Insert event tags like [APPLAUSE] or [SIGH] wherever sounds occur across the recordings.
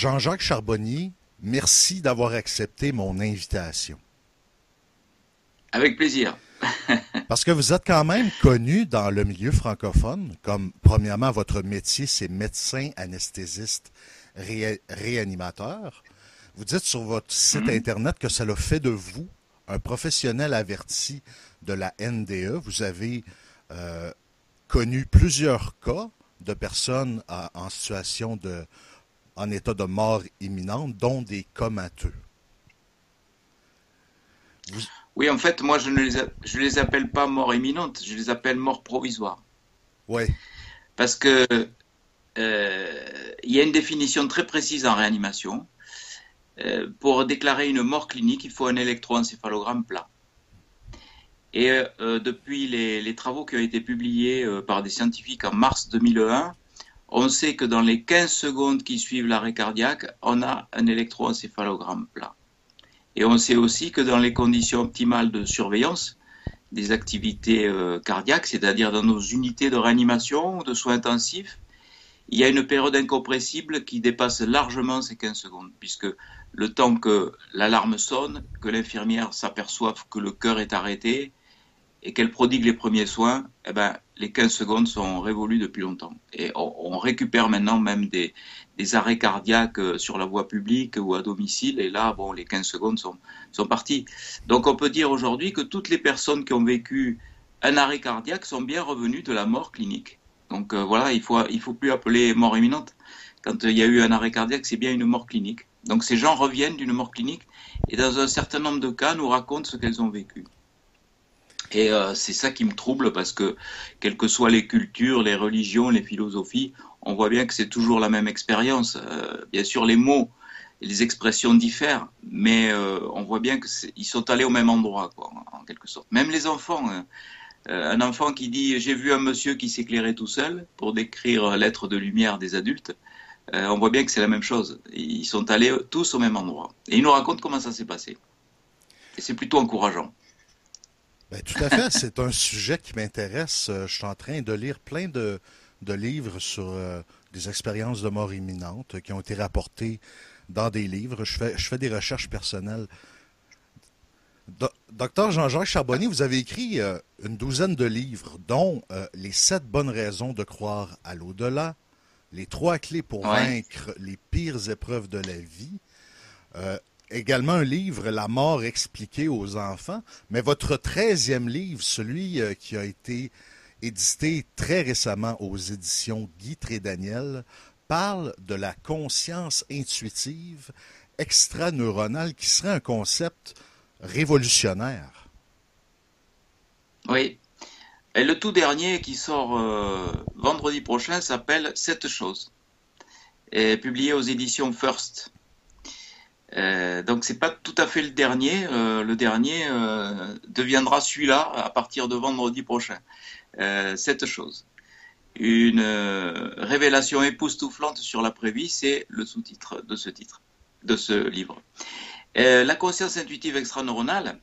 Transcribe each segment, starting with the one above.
Jean-Jacques Charbonnier, merci d'avoir accepté mon invitation. Avec plaisir. [LAUGHS] Parce que vous êtes quand même connu dans le milieu francophone, comme premièrement votre métier, c'est médecin anesthésiste réanimateur. Vous dites sur votre site mhm. Internet que ça l'a fait de vous un professionnel averti de la NDE. Vous avez euh, connu plusieurs cas de personnes en situation de, en état de mort imminente, dont des comateux. Oui, en fait, moi, je ne les, je les appelle pas mort imminente, je les appelle mort provisoire. Oui. Parce que euh, il y a une définition très précise en réanimation. Euh, pour déclarer une mort clinique, il faut un électroencéphalogramme plat. Et euh, depuis les, travaux qui ont été publiés par des scientifiques en mars 2001, on sait que dans les 15 secondes qui suivent l'arrêt cardiaque, on a un électroencéphalogramme plat. Et on sait aussi que dans les conditions optimales de surveillance des activités cardiaques, c'est-à-dire dans nos unités de réanimation ou de soins intensifs, il y a une période incompressible qui dépasse largement ces 15 secondes, puisque le temps que l'alarme sonne, que l'infirmière s'aperçoive que le cœur est arrêté et qu'elle prodigue les premiers soins, eh ben, les 15 secondes sont révolues depuis longtemps. Et on, récupère maintenant même des, arrêts cardiaques euh, sur la voie publique ou à domicile, et là, bon, les 15 secondes sont, sont parties. Donc on peut dire aujourd'hui que toutes les personnes qui ont vécu un arrêt cardiaque sont bien revenues de la mort clinique. Donc euh, voilà, il faut il faut plus appeler mort imminente. Quand il y a eu un arrêt cardiaque, c'est bien une mort clinique. Donc ces gens reviennent d'une mort clinique et dans un certain nombre de cas nous racontent ce qu'elles ont vécu. Et euh, c'est ça qui me trouble parce que quelles que soient les cultures, les religions, les philosophies, on voit bien que c'est toujours la même expérience. bien sûr, les mots, les expressions diffèrent, mais on voit bien qu'ils sont allés au même endroit, quoi, en quelque sorte. Même les enfants. Hein, euh, un enfant qui dit j'ai vu un monsieur qui s'éclairait tout seul pour décrire l'être de lumière des adultes, euh, on voit bien que c'est la même chose. Ils sont allés tous au même endroit. Et ils nous racontent comment ça s'est passé. Et c'est plutôt encourageant. Ben, tout à fait. [LAUGHS] c'est un sujet qui m'intéresse. Euh, je suis en train de lire plein de, livres sur des expériences de mort imminente qui ont été rapportées dans des livres. Je fais, je fais des recherches personnelles Docteur Jean-Jacques Charbonnier, vous avez écrit euh, une douzaine de livres, dont euh, Les sept bonnes raisons de croire à l'au-delà, Les trois clés pour vaincre les pires épreuves de la vie. Euh, également un livre, La mort expliquée aux enfants. Mais votre treizième livre, celui qui a été édité très récemment aux éditions Guy Daniel, parle de la conscience intuitive extraneuronale, qui serait un concept révolutionnaire. Oui. Et le tout dernier qui sort euh, vendredi prochain s'appelle Cette chose et publié aux éditions First. Euh, donc c'est pas tout à fait le dernier. Euh, le dernier deviendra celui-là à partir de vendredi prochain. cette chose. Une révélation époustouflante sur l'après-vie, c'est le sous-titre de ce titre, de ce livre. Euh, la conscience intuitive extraneuronale,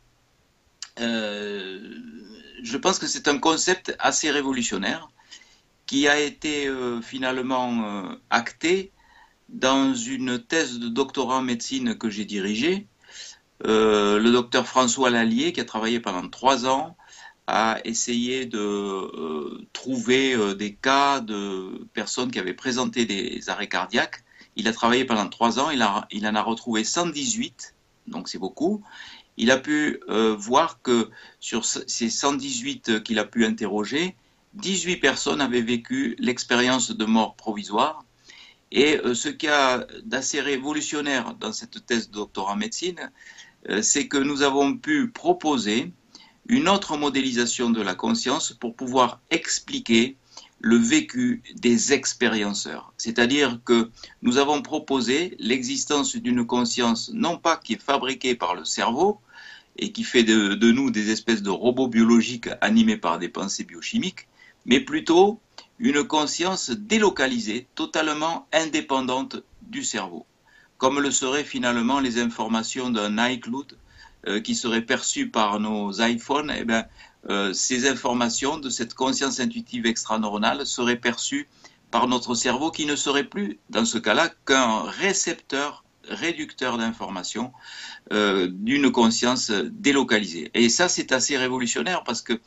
euh, je pense que c'est un concept assez révolutionnaire qui a été euh, finalement acté dans une thèse de doctorat en médecine que j'ai dirigée. le docteur François Lallier, qui a travaillé pendant trois ans, a essayé de trouver des cas de personnes qui avaient présenté des arrêts cardiaques. Il a travaillé pendant trois ans, il, en a retrouvé 118 donc c'est beaucoup. Il a pu euh, voir que sur ces 118 qu'il a pu interroger, 18 personnes avaient vécu l'expérience de mort provisoire. Et euh, ce qui a d'assez révolutionnaire dans cette thèse de doctorat en médecine, euh, c'est que nous avons pu proposer une autre modélisation de la conscience pour pouvoir expliquer le vécu des expérienceurs. C'est-à-dire que nous avons proposé l'existence d'une conscience non pas qui est fabriquée par le cerveau et qui fait de, nous des espèces de robots biologiques animés par des pensées biochimiques, mais plutôt une conscience délocalisée, totalement indépendante du cerveau, comme le seraient finalement les informations d'un iCloud euh, qui seraient perçues par nos iPhones, eh bien, euh, ces informations de cette conscience intuitive extraneuronale seraient perçues par notre cerveau qui ne serait plus, dans ce cas-là, qu'un récepteur réducteur d'informations euh, d'une conscience délocalisée. Et ça, c'est assez révolutionnaire parce que,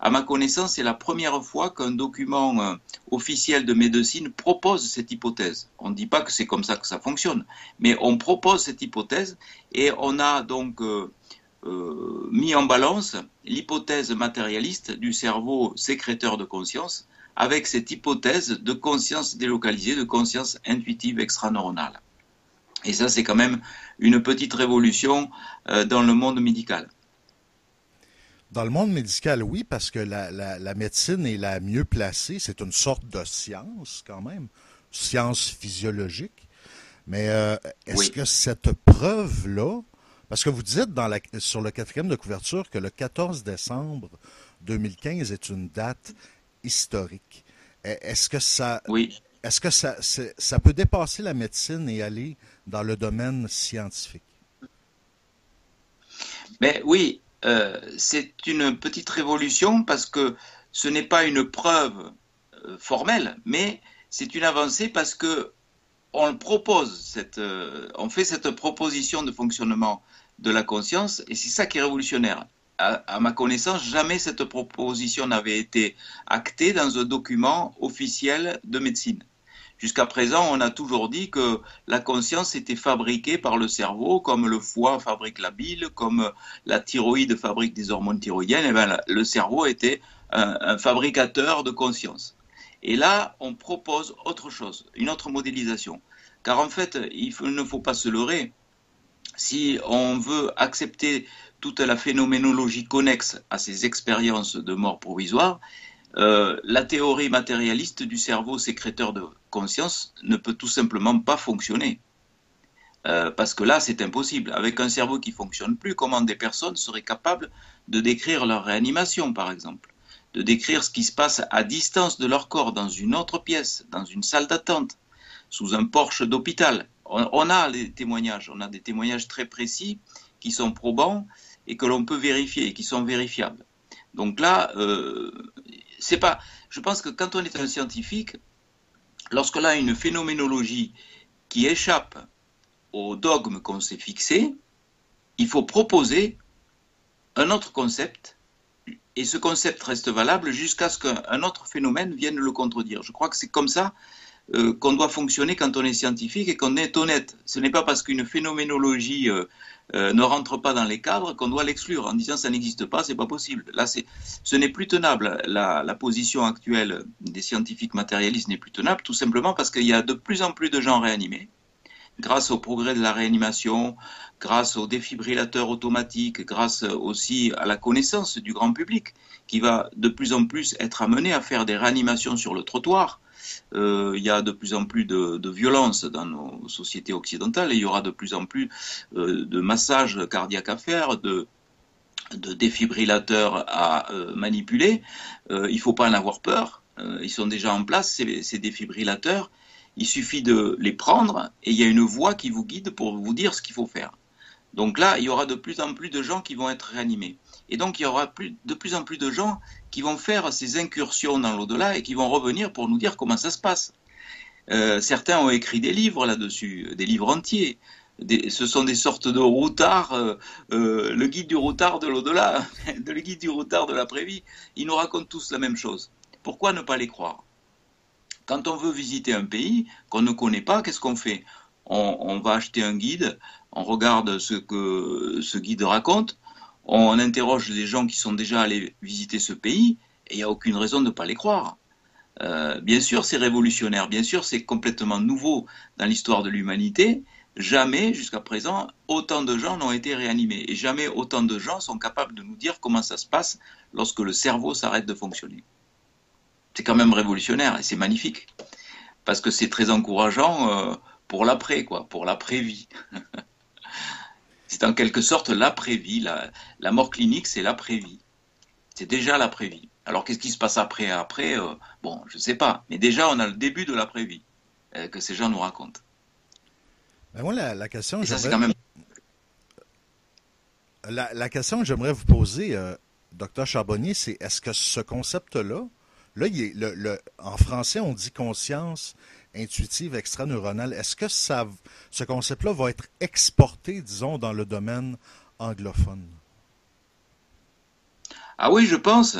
à ma connaissance, c'est la première fois qu'un document euh, officiel de médecine propose cette hypothèse. On ne dit pas que c'est comme ça que ça fonctionne, mais on propose cette hypothèse et on a donc euh, mis en balance l'hypothèse matérialiste du cerveau sécréteur de conscience avec cette hypothèse de conscience délocalisée, de conscience intuitive extraneuronale. Et ça, c'est quand même une petite révolution euh, dans le monde médical. Dans le monde médical, oui, parce que la, médecine est la mieux placée. C'est une sorte de science quand même, science physiologique. Mais euh, est-ce que cette preuve-là, parce que vous dites dans la, sur le quatrième de couverture que le 14 décembre 2015 est une date historique. Est-ce que ça, oui. Est-ce que ça, peut dépasser la médecine et aller dans le domaine scientifique? Oui, euh, c'est une petite révolution parce que ce n'est pas une preuve euh, formelle, mais c'est une avancée parce que on propose cette, euh, on fait cette proposition de fonctionnement de la conscience et c'est ça qui est révolutionnaire. à, ma connaissance, jamais cette proposition n'avait été actée dans un document officiel de médecine. Jusqu'à présent, on a toujours dit que la conscience était fabriquée par le cerveau, comme le foie fabrique la bile, comme la thyroïde fabrique des hormones thyroïdiennes. Et eh bien, le cerveau était un, fabricateur de conscience. Et là, on propose autre chose, une autre modélisation. Car en fait, il ne faut pas se leurrer. Si on veut accepter toute la phénoménologie connexe à ces expériences de mort provisoire, euh, la théorie matérialiste du cerveau sécréteur de conscience ne peut tout simplement pas fonctionner. Euh, parce que là, c'est impossible. Avec un cerveau qui fonctionne plus, comment des personnes seraient capables de décrire leur réanimation, par exemple, de décrire ce qui se passe à distance de leur corps, dans une autre pièce, dans une salle d'attente, sous un porche d'hôpital? On, a des témoignages, on a des témoignages très précis qui sont probants et que l'on peut vérifier, qui sont vérifiables. Donc là, euh, Je pense que quand on est un scientifique, lorsqu'on a une phénoménologie qui échappe au dogme qu'on s'est fixé, il faut proposer un autre concept et ce concept reste valable jusqu'à ce qu'un autre phénomène vienne le contredire. Je crois que c'est comme ça euh, qu'on doit fonctionner quand on est scientifique et qu'on est honnête. Ce n'est pas parce qu'une phénoménologie euh, euh, ne rentre pas dans les cadres qu'on doit l'exclure en disant ça n'existe pas, c'est pas possible. Là, ce n'est plus tenable. La, la, position actuelle des scientifiques matérialistes n'est plus tenable, tout simplement parce qu'il y a de plus en plus de gens réanimés grâce au progrès de la réanimation, grâce aux défibrillateurs automatiques, grâce aussi à la connaissance du grand public, qui va de plus en plus être amené à faire des réanimations sur le trottoir, euh, il y a de plus en plus de, violence dans nos sociétés occidentales et il y aura de plus en plus euh, de massages cardiaques à faire, de, défibrillateurs à euh, manipuler. il ne faut pas en avoir peur. ils sont déjà en place, ces, ces, défibrillateurs. Il suffit de les prendre et il y a une voix qui vous guide pour vous dire ce qu'il faut faire. Donc là, il y aura de plus en plus de gens qui vont être réanimés. Et donc, il y aura de plus en plus de gens qui vont faire ces incursions dans l'au-delà et qui vont revenir pour nous dire comment ça se passe. Euh, certains ont écrit des livres là-dessus, des livres entiers. ce sont des sortes de routards, euh, euh, le guide du routard de l'au-delà, [LAUGHS] le guide du routard de l'après-vie. Ils nous racontent tous la même chose. Pourquoi ne pas les croire? Quand on veut visiter un pays qu'on ne connaît pas, qu'est-ce qu'on fait? On, va acheter un guide, on regarde ce que ce guide raconte, on interroge les gens qui sont déjà allés visiter ce pays et il n'y a aucune raison de ne pas les croire. Euh, bien sûr, c'est révolutionnaire, bien sûr, c'est complètement nouveau dans l'histoire de l'humanité. Jamais, jusqu'à présent, autant de gens n'ont été réanimés et jamais autant de gens sont capables de nous dire comment ça se passe lorsque le cerveau s'arrête de fonctionner. C'est quand même révolutionnaire et c'est magnifique parce que c'est très encourageant euh, pour l'après, quoi, pour l'après-vie. [LAUGHS] C'est en quelque sorte l'après-vie. La, mort clinique, c'est l'après-vie. C'est déjà l'après-vie. Alors qu'est-ce qui se passe après Après, euh, bon, je ne sais pas. Mais déjà, on a le début de l'après-vie euh, que ces gens nous racontent. Ben moi, la, question, même... la, question que j'aimerais vous poser, euh, docteur Charbonnier, c'est est-ce que ce concept-là, Là, le, en français, on dit conscience intuitive extraneuronale. Est-ce que ça, ce concept-là va être exporté, disons, dans le domaine anglophone? Ah oui, je pense.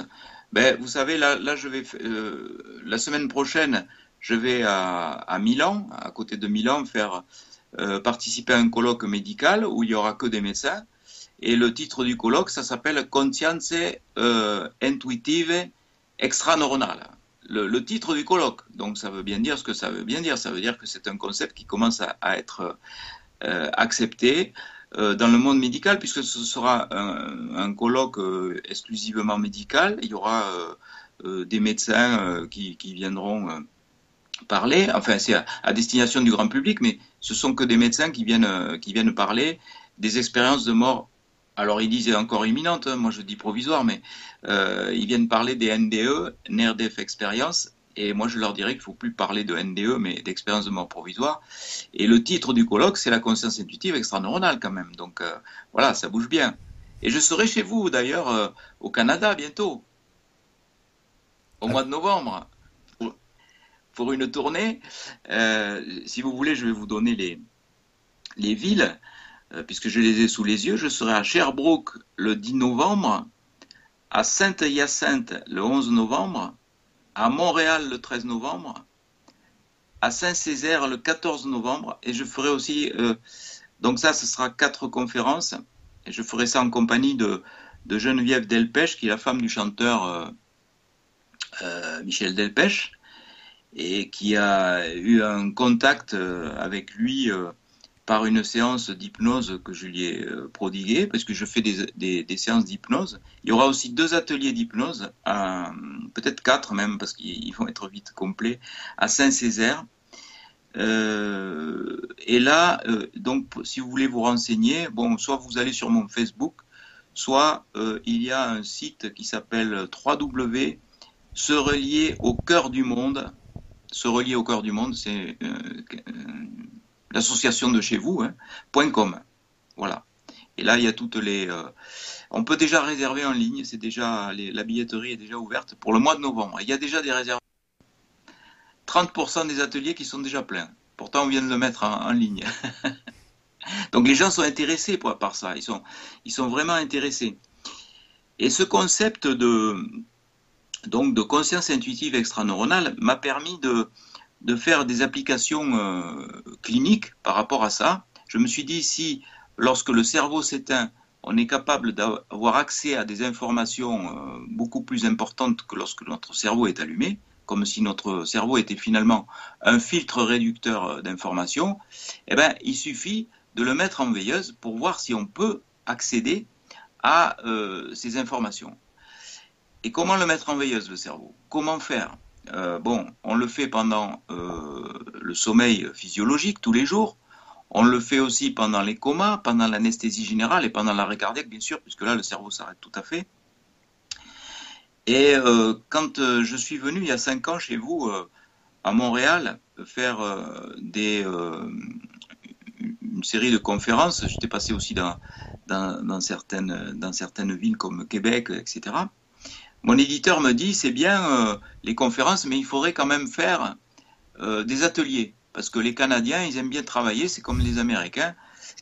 Ben, vous savez, là, je vais euh, la semaine prochaine, je vais à, Milan, à côté de Milan, faire euh, participer à un colloque médical où il y aura que des médecins. Et le titre du colloque, ça s'appelle Conscience euh, intuitive extraneuronale. Le, titre du colloque. Donc ça veut bien dire ce que ça veut bien dire. Ça veut dire que c'est un concept qui commence à, être euh, accepté euh, dans le monde médical, puisque ce sera un, colloque euh, exclusivement médical. Il y aura des médecins qui, qui, viendront parler. Enfin, c'est à, à, destination du grand public, mais ce sont que des médecins qui viennent, qui viennent parler des expériences de mort alors ils disent encore imminente, hein, moi je dis provisoire, mais euh, ils viennent parler des NDE, Death Experience, et moi je leur dirais qu'il ne faut plus parler de NDE, mais d'expérience de mort provisoire. Et le titre du colloque, c'est la conscience intuitive extraneuronale quand même. Donc euh, voilà, ça bouge bien. Et je serai chez vous d'ailleurs euh, au Canada bientôt, au mois de novembre, pour, pour une tournée. si vous voulez, je vais vous donner les, les villes. Euh, puisque je les ai sous les yeux, je serai à Sherbrooke le 10 novembre, à Sainte-Hyacinthe le 11 novembre, à Montréal le 13 novembre, à Saint-Césaire le 14 novembre, et je ferai aussi, euh, donc ça, ce sera quatre conférences, et je ferai ça en compagnie de, Geneviève Delpech, qui est la femme du chanteur euh, Michel Delpech, et qui a eu un contact avec lui par une séance d'hypnose que je lui ai euh, prodiguée, parce que je fais des, séances d'hypnose. Il y aura aussi deux ateliers d'hypnose, peut-être quatre même, parce qu'ils [LAUGHS] vont être vite complets, à Saint-Césaire. Euh, et là, euh, donc, si vous voulez vous renseigner, bon, soit vous allez sur mon Facebook, soit il y a un site qui s'appelle 3W se relier au cœur du monde. Se relier au cœur du monde, c'est l'association de chez vous, hein, .com. Voilà. Et là, il y a toutes les. Euh, on peut déjà réserver en ligne. C'est déjà la billetterie est déjà ouverte pour le mois de novembre. Il y a déjà des réserves. 30% des ateliers qui sont déjà pleins. Pourtant, on vient de le mettre en, ligne. [LAUGHS] Donc les gens sont intéressés par ça. Ils sont, ils sont vraiment intéressés. Et ce concept de, donc, de conscience intuitive extraneuronale m'a permis de, de faire des applications euh, cliniques par rapport à ça. Je me suis dit, si lorsque le cerveau s'éteint, on est capable d'avoir accès à des informations euh, beaucoup plus importantes que lorsque notre cerveau est allumé, comme si notre cerveau était finalement un filtre réducteur euh, d'informations, eh ben, il suffit de le mettre en veilleuse pour voir si on peut accéder à ces informations. Et comment le mettre en veilleuse, le cerveau? Comment faire? Euh, bon, on le fait pendant euh, le sommeil physiologique tous les jours. On le fait aussi pendant les comas, pendant l'anesthésie générale et pendant l'arrêt cardiaque, bien sûr, puisque là, le cerveau s'arrête tout à fait. Et euh, quand je suis venu il y a cinq ans chez vous à Montréal faire une série de conférences, j'étais passé aussi dans certaines villes comme Québec, etc mon éditeur me dit c'est bien euh, les conférences, mais il faudrait quand même faire euh, des ateliers. Parce que les Canadiens, ils aiment bien travailler, c'est comme les Américains.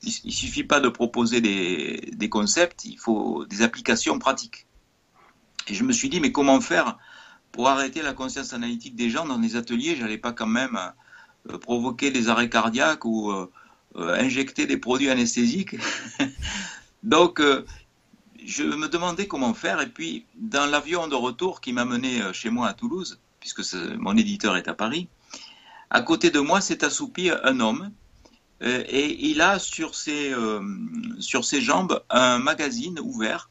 Il, ne suffit pas de proposer des, concepts, il faut des applications pratiques. Et je me suis dit, mais comment faire pour arrêter la conscience analytique des gens dans les ateliers? J'allais pas quand même euh, provoquer des arrêts cardiaques ou injecter des produits anesthésiques. [LAUGHS] Donc, je me demandais comment faire. Et puis, dans l'avion de retour qui m'a mené euh, chez moi à Toulouse, puisque mon éditeur est à Paris, à côté de moi s'est assoupi un homme. Euh, et il a sur ses, euh, sur ses jambes un magazine ouvert.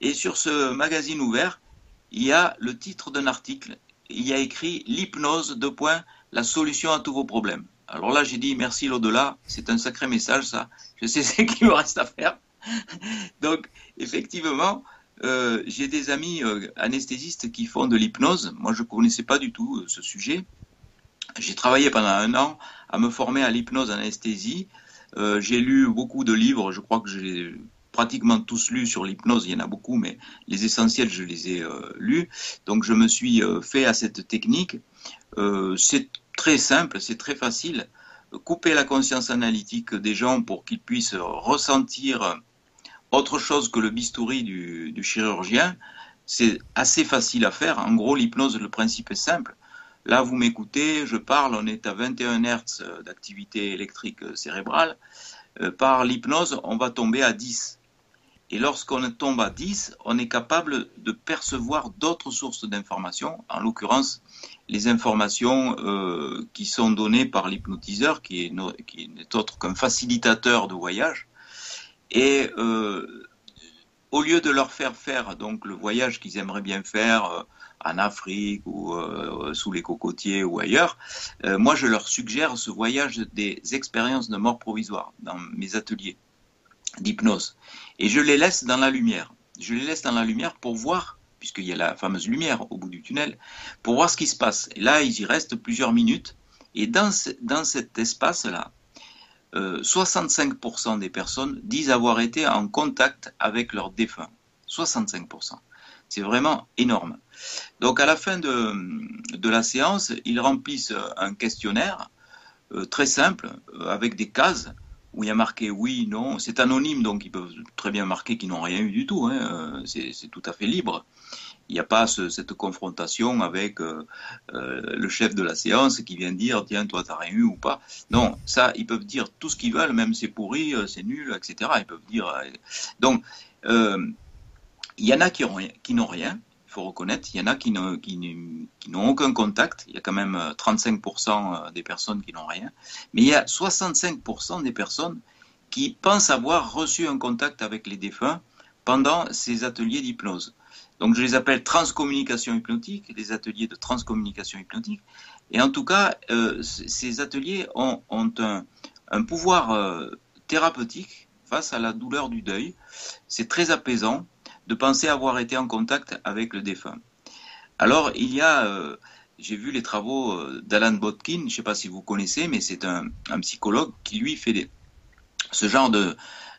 Et sur ce magazine ouvert, il y a le titre d'un article. Il y a écrit L'hypnose, de points, la solution à tous vos problèmes. Alors là, j'ai dit merci l'au-delà. C'est un sacré message, ça. Je sais ce qu'il me reste à faire. [LAUGHS] Donc, effectivement, euh, j'ai des amis euh, anesthésistes qui font de l'hypnose. Moi, je ne connaissais pas du tout euh, ce sujet. J'ai travaillé pendant un an à me former à l'hypnose anesthésie. j'ai lu beaucoup de livres, je crois que j'ai pratiquement tous lus sur l'hypnose, il y en a beaucoup, mais les essentiels, je les ai lus. Donc je me suis fait à cette technique. c'est très simple, c'est très facile. Couper la conscience analytique des gens pour qu'ils puissent ressentir autre chose que le bistouri du, chirurgien, c'est assez facile à faire. En gros, l'hypnose, le principe est simple. Là, vous m'écoutez, je parle, on est à 21 Hz d'activité électrique cérébrale. Euh, par l'hypnose, on va tomber à 10. Et lorsqu'on tombe à 10, on est capable de percevoir d'autres sources d'informations, en l'occurrence les informations euh, qui sont données par l'hypnotiseur, qui n'est autre qu'un facilitateur de voyage. Et euh, au lieu de leur faire faire donc le voyage qu'ils aimeraient bien faire euh, en Afrique ou euh, sous les cocotiers ou ailleurs, moi je leur suggère ce voyage des expériences de mort provisoire dans mes ateliers d'hypnose. Et je les laisse dans la lumière. Je les laisse dans la lumière pour voir, puisqu'il y a la fameuse lumière au bout du tunnel, pour voir ce qui se passe. Et là, ils y restent plusieurs minutes. Et dans, dans cet espace-là, 65% des personnes disent avoir été en contact avec leurs défunts. 65%. C'est vraiment énorme. Donc à la fin de, la séance, ils remplissent un questionnaire euh, très simple euh, avec des cases où il y a marqué oui, non. C'est anonyme, donc ils peuvent très bien marquer qu'ils n'ont rien eu du tout. Hein. C'est tout à fait libre. Il n'y a pas cette confrontation avec euh, euh, le chef de la séance qui vient dire tiens toi t'as rien eu ou pas. Non, ça ils peuvent dire tout ce qu'ils veulent, même c'est pourri, euh, c'est nul, etc. Ils peuvent dire. donc il y en a qui n'ont rien, il faut reconnaître. Il y en a qui n'ont qui, aucun contact. Il y a quand même 35% des personnes qui n'ont rien, mais il y a 65% des personnes qui pensent avoir reçu un contact avec les défunts pendant ces ateliers d'hypnose. Donc je les appelle transcommunication hypnotique, les ateliers de transcommunication hypnotique. Et en tout cas, euh, ces ateliers ont, un, pouvoir euh, thérapeutique face à la douleur du deuil. C'est très apaisant de penser avoir été en contact avec le défunt. Alors il y a, euh, j'ai vu les travaux d'Alan Botkin, je ne sais pas si vous connaissez, mais c'est un, psychologue qui lui fait ce genre de,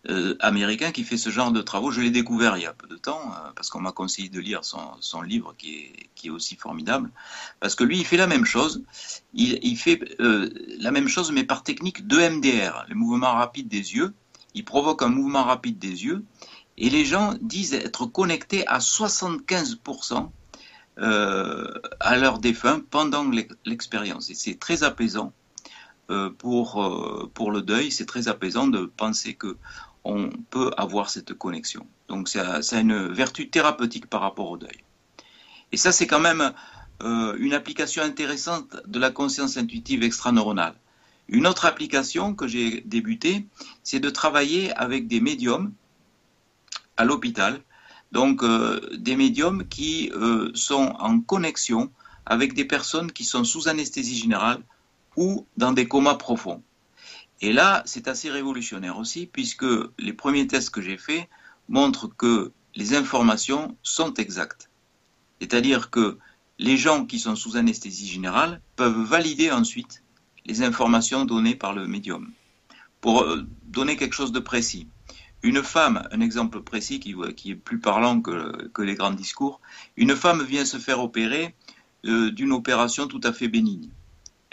euh, américain qui fait ce genre de travaux. Je l'ai découvert il y a peu de temps euh, parce qu'on m'a conseillé de lire son, livre qui est, aussi formidable. Parce que lui, il fait la même chose. Il, fait euh, la même chose mais par technique de MDR, le mouvement rapide des yeux. Il provoque un mouvement rapide des yeux et les gens disent être connectés à 75% à leur défunt pendant l'expérience. Et c'est très apaisant. pour le deuil, c'est très apaisant de penser que on peut avoir cette connexion. Donc ça, a une vertu thérapeutique par rapport au deuil. Et ça, c'est quand même euh, une application intéressante de la conscience intuitive extraneuronale. Une autre application que j'ai débutée, c'est de travailler avec des médiums à l'hôpital. Donc euh, des médiums qui euh, sont en connexion avec des personnes qui sont sous anesthésie générale ou dans des comas profonds. Et là, c'est assez révolutionnaire aussi, puisque les premiers tests que j'ai faits montrent que les informations sont exactes. C'est-à-dire que les gens qui sont sous anesthésie générale peuvent valider ensuite les informations données par le médium. Pour euh, donner quelque chose de précis, une femme, un exemple précis qui, est plus parlant que, les grands discours, une femme vient se faire opérer euh, d'une opération tout à fait bénigne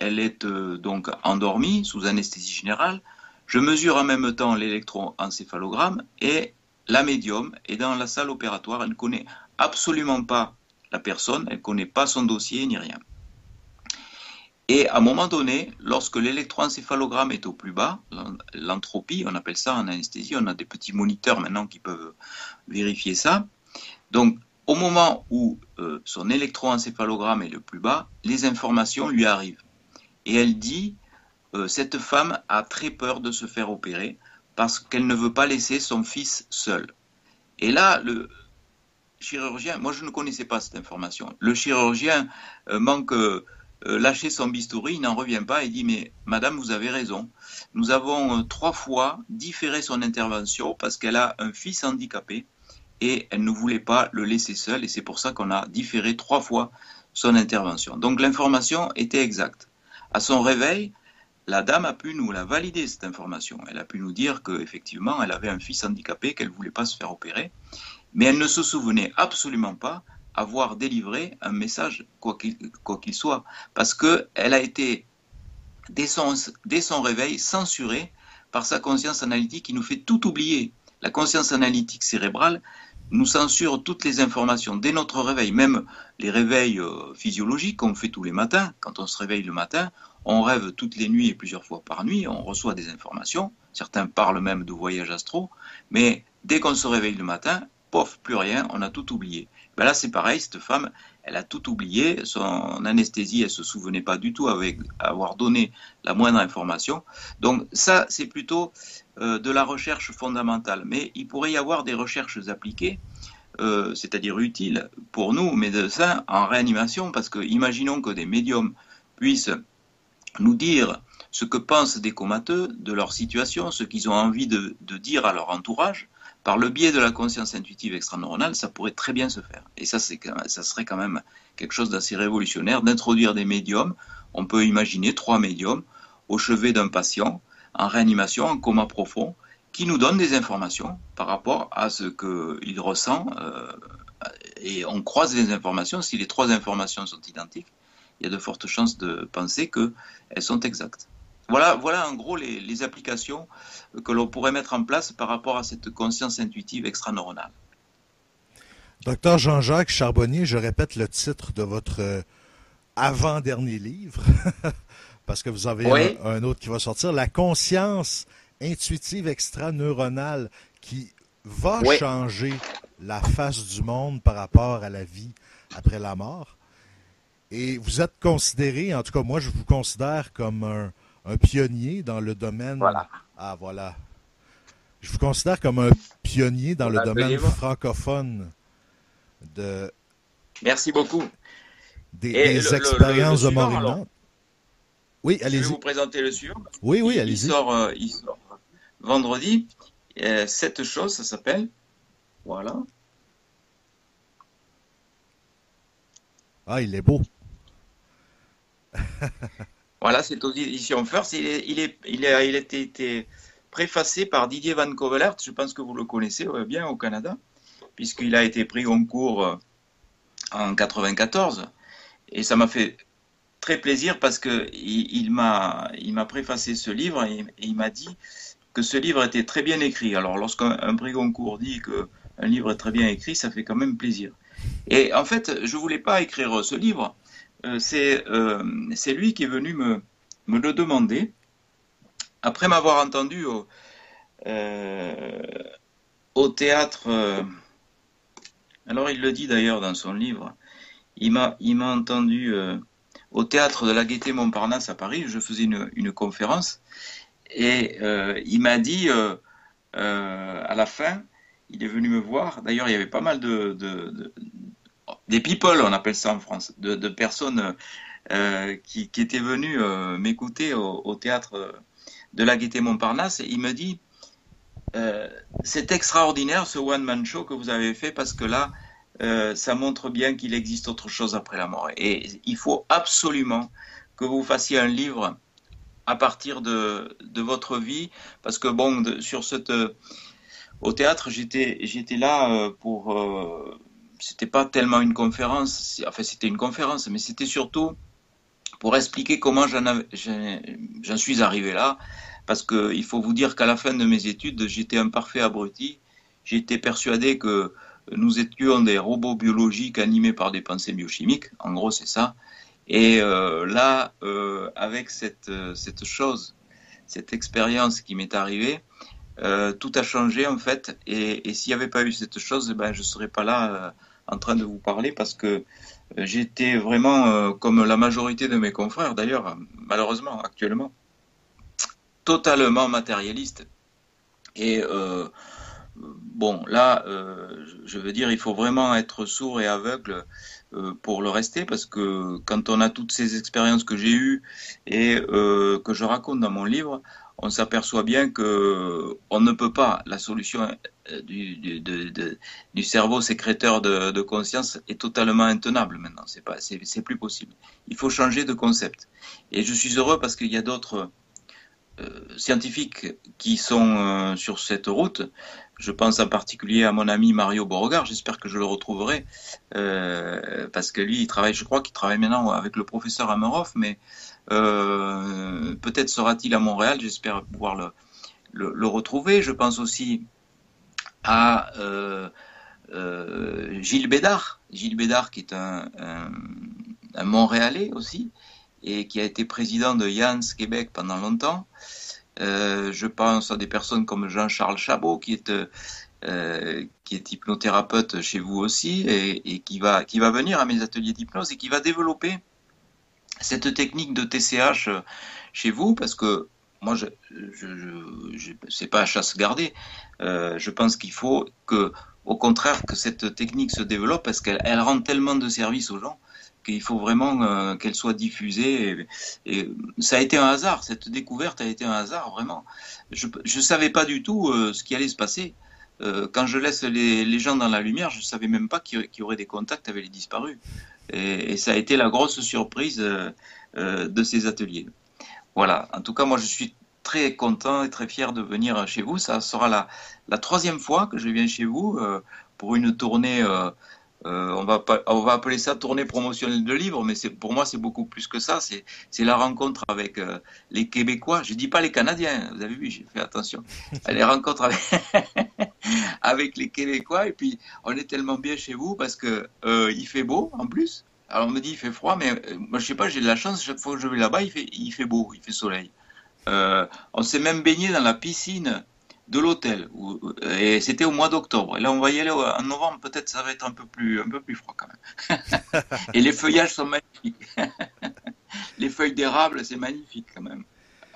elle est euh, donc endormie sous anesthésie générale. Je mesure en même temps l'électroencéphalogramme et la médium est dans la salle opératoire. Elle ne connaît absolument pas la personne, elle ne connaît pas son dossier ni rien. Et à un moment donné, lorsque l'électroencéphalogramme est au plus bas, l'entropie, on appelle ça en anesthésie, on a des petits moniteurs maintenant qui peuvent vérifier ça. Donc, au moment où euh, son électroencéphalogramme est le plus bas, les informations lui arrivent et elle dit euh, cette femme a très peur de se faire opérer parce qu'elle ne veut pas laisser son fils seul. Et là, le chirurgien, moi je ne connaissais pas cette information, le chirurgien euh, manque euh, lâcher son bistouri, il n'en revient pas et dit mais madame vous avez raison, nous avons trois fois différé son intervention parce qu'elle a un fils handicapé et elle ne voulait pas le laisser seul et c'est pour ça qu'on a différé trois fois son intervention. Donc l'information était exacte. À son réveil, la dame a pu nous la valider, cette information. Elle a pu nous dire qu'effectivement, elle avait un fils handicapé, qu'elle ne voulait pas se faire opérer, mais elle ne se souvenait absolument pas avoir délivré un message, quoi qu'il soit, parce qu'elle a été, dès son, dès son réveil, censurée par sa conscience analytique qui nous fait tout oublier. La conscience analytique cérébrale nous censure toutes les informations dès notre réveil, même les réveils euh, physiologiques qu'on fait tous les matins. Quand on se réveille le matin, on rêve toutes les nuits et plusieurs fois par nuit, on reçoit des informations. Certains parlent même de voyages astro, mais dès qu'on se réveille le matin, pof, plus rien, on a tout oublié. Ben là, c'est pareil, cette femme, elle a tout oublié. Son anesthésie, elle se souvenait pas du tout avec avoir donné la moindre information. Donc ça, c'est plutôt de la recherche fondamentale. Mais il pourrait y avoir des recherches appliquées, euh, c'est-à-dire utiles pour nous médecins en réanimation, parce que imaginons que des médiums puissent nous dire ce que pensent des comateux de leur situation, ce qu'ils ont envie de, dire à leur entourage, par le biais de la conscience intuitive extraneuronale, ça pourrait très bien se faire. Et ça, ça serait quand même quelque chose d'assez révolutionnaire d'introduire des médiums. On peut imaginer trois médiums au chevet d'un patient en réanimation, en coma profond, qui nous donnent des informations par rapport à ce qu'il ressent. Euh, et on croise les informations. Si les trois informations sont identiques, il y a de fortes chances de penser qu'elles sont exactes. Voilà, voilà en gros les, applications que l'on pourrait mettre en place par rapport à cette conscience intuitive extraneuronale. Docteur Jean-Jacques Charbonnier, je répète le titre de votre euh, avant-dernier livre, [LAUGHS] parce que vous avez un, autre qui va sortir, La conscience intuitive extraneuronale qui va changer la face du monde par rapport à la vie après la mort. Et vous êtes considéré, en tout cas moi je vous considère comme un, pionnier dans le domaine. Voilà. Ah voilà. Je vous considère comme un pionnier dans le domaine francophone de. Merci beaucoup. Des, expériences de mort Oui, allez-y. Je vais vous présenter le suivant. Oui, oui, allez-y. Il sort, euh, il sort vendredi. Euh, cette chose, ça s'appelle. Voilà. Ah, il est beau [LAUGHS] voilà, c'est aux éditions First. Il, est, il, est, il, a, il a été, préfacé par Didier Van Covelert. Je pense que vous le connaissez bien au Canada, puisqu'il a été pris en cours euh, en 94. Et ça m'a fait très plaisir parce que il, m'a préfacé ce livre et, il m'a dit que ce livre était très bien écrit. Alors lorsqu'un prix Goncourt dit que un livre est très bien écrit, ça fait quand même plaisir. Et en fait, je voulais pas écrire ce livre euh, euh, c'est lui qui est venu me, le demander après m'avoir entendu au, euh, au théâtre. alors il le dit d'ailleurs dans son livre. Il m'a il m'a entendu au théâtre de la Gaîté Montparnasse à Paris. Je faisais une, conférence et il m'a dit à la fin, il est venu me voir. D'ailleurs, il y avait pas mal de, des people, on appelle ça en France, de, personnes euh, qui, étaient venues euh, m'écouter au, théâtre de la Gaîté Montparnasse. Et il me dit euh, C'est extraordinaire ce one-man show que vous avez fait parce que là, ça montre bien qu'il existe autre chose après la mort. Et il faut absolument que vous fassiez un livre à partir de, votre vie parce que, bon, sur cette. au théâtre, j'étais, j'étais là pour c'était pas tellement une conférence, enfin c'était une conférence, mais c'était surtout pour expliquer comment j'en suis arrivé là, parce qu'il faut vous dire qu'à la fin de mes études, j'étais un parfait abruti. J'étais persuadé que nous étions des robots biologiques animés par des pensées biochimiques. En gros, c'est ça. Et euh, là, euh, avec cette, cette chose, cette expérience qui m'est arrivée, euh, tout a changé en fait. Et, s'il n'y avait pas eu cette chose, ben, je ne serais pas là en train de vous parler parce que euh, j'étais vraiment, euh, comme la majorité de mes confrères d'ailleurs, malheureusement actuellement, totalement matérialiste. Et euh, bon, là, je veux dire, il faut vraiment être sourd et aveugle pour le rester parce que quand on a toutes ces expériences que j'ai eues et que je raconte dans mon livre, on s'aperçoit bien que on ne peut pas. La solution euh, du, du cerveau sécréteur de, conscience est totalement intenable maintenant. C'est pas, c'est plus possible. Il faut changer de concept. Et je suis heureux parce qu'il y a d'autres scientifiques qui sont sur cette route. Je pense en particulier à mon ami Mario Beauregard. J'espère que je le retrouverai parce que lui, il travaille, je crois qu'il travaille maintenant avec le professeur Amerhoff, mais peut-être sera-t-il à Montréal. J'espère pouvoir le, le, retrouver. Je pense aussi à Gilles Bédard. Gilles Bédard qui est un, un Montréalais aussi, et qui a été président de Yans Québec pendant longtemps. Euh, je pense à des personnes comme Jean-Charles Chabot, qui est, euh, qui est hypnothérapeute chez vous aussi, et, qui, va, qui va venir à mes ateliers d'hypnose et qui va développer cette technique de TCH chez vous, parce que moi, je, je, je, pas à chasse gardée. Euh, je pense qu'il faut que, au contraire, que cette technique se développe parce qu'elle elle rend tellement de services aux gens qu'il faut vraiment euh, qu'elle soit diffusée. Et, ça a été un hasard, cette découverte a été un hasard, vraiment. Je ne savais pas du tout euh, ce qui allait se passer. Euh, quand je laisse les, gens dans la lumière, je ne savais même pas qu'il y aurait des contacts avec les disparus. Et, ça a été la grosse surprise de ces ateliers. Voilà, en tout cas, moi je suis très content et très fier de venir chez vous. Ça sera la troisième fois que je viens chez vous pour une tournée euh, on, va, on va appeler ça tournée promotionnelle de livres, mais pour moi c'est beaucoup plus que ça. C'est la rencontre avec euh, les Québécois. Je dis pas les Canadiens, vous avez vu, j'ai fait attention. [LAUGHS] les rencontres avec, [LAUGHS] avec, les Québécois et puis on est tellement bien chez vous parce que euh, il fait beau en plus. Alors on me dit il fait froid, mais moi je sais pas, j'ai de la chance. Chaque fois que je vais là-bas, il fait, il fait beau, il fait soleil. on s'est même baigné dans la piscine de l'hôtel. Et c'était au mois d'octobre. Et là, on va y aller en novembre. Peut-être ça va être un peu plus, un peu plus froid quand même. [LAUGHS] et les feuillages sont magnifiques. [LAUGHS] les feuilles d'érable, c'est magnifique quand même.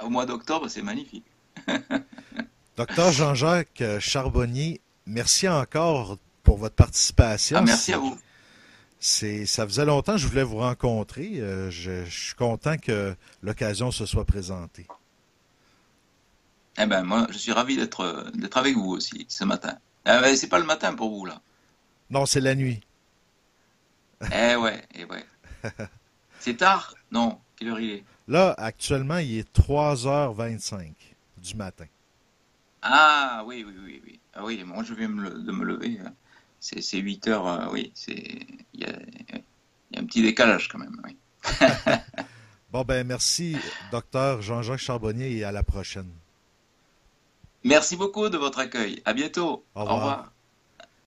Au mois d'octobre, c'est magnifique. [LAUGHS] Docteur Jean-Jacques Charbonnier, merci encore pour votre participation. Ah, merci à vous. C'est, ça faisait longtemps que je voulais vous rencontrer. Euh, je, je suis content que l'occasion se soit présentée. Eh ben moi, je suis ravi d'être d'être avec vous aussi ce matin. Eh ben, c'est pas le matin pour vous là. Non, c'est la nuit. [LAUGHS] eh ouais, eh ouais. [LAUGHS] c'est tard? Non. Quelle heure il est? Là, actuellement, il est 3h25 du matin. Ah oui, oui, oui, oui. Ah oui, moi je viens de me lever. Hein. C'est 8 heures, euh, oui. Il y a, y a un petit décalage quand même, oui. [LAUGHS] bon ben merci, docteur Jean-Jacques Charbonnier, et à la prochaine. Merci beaucoup de votre accueil. À bientôt. Au revoir.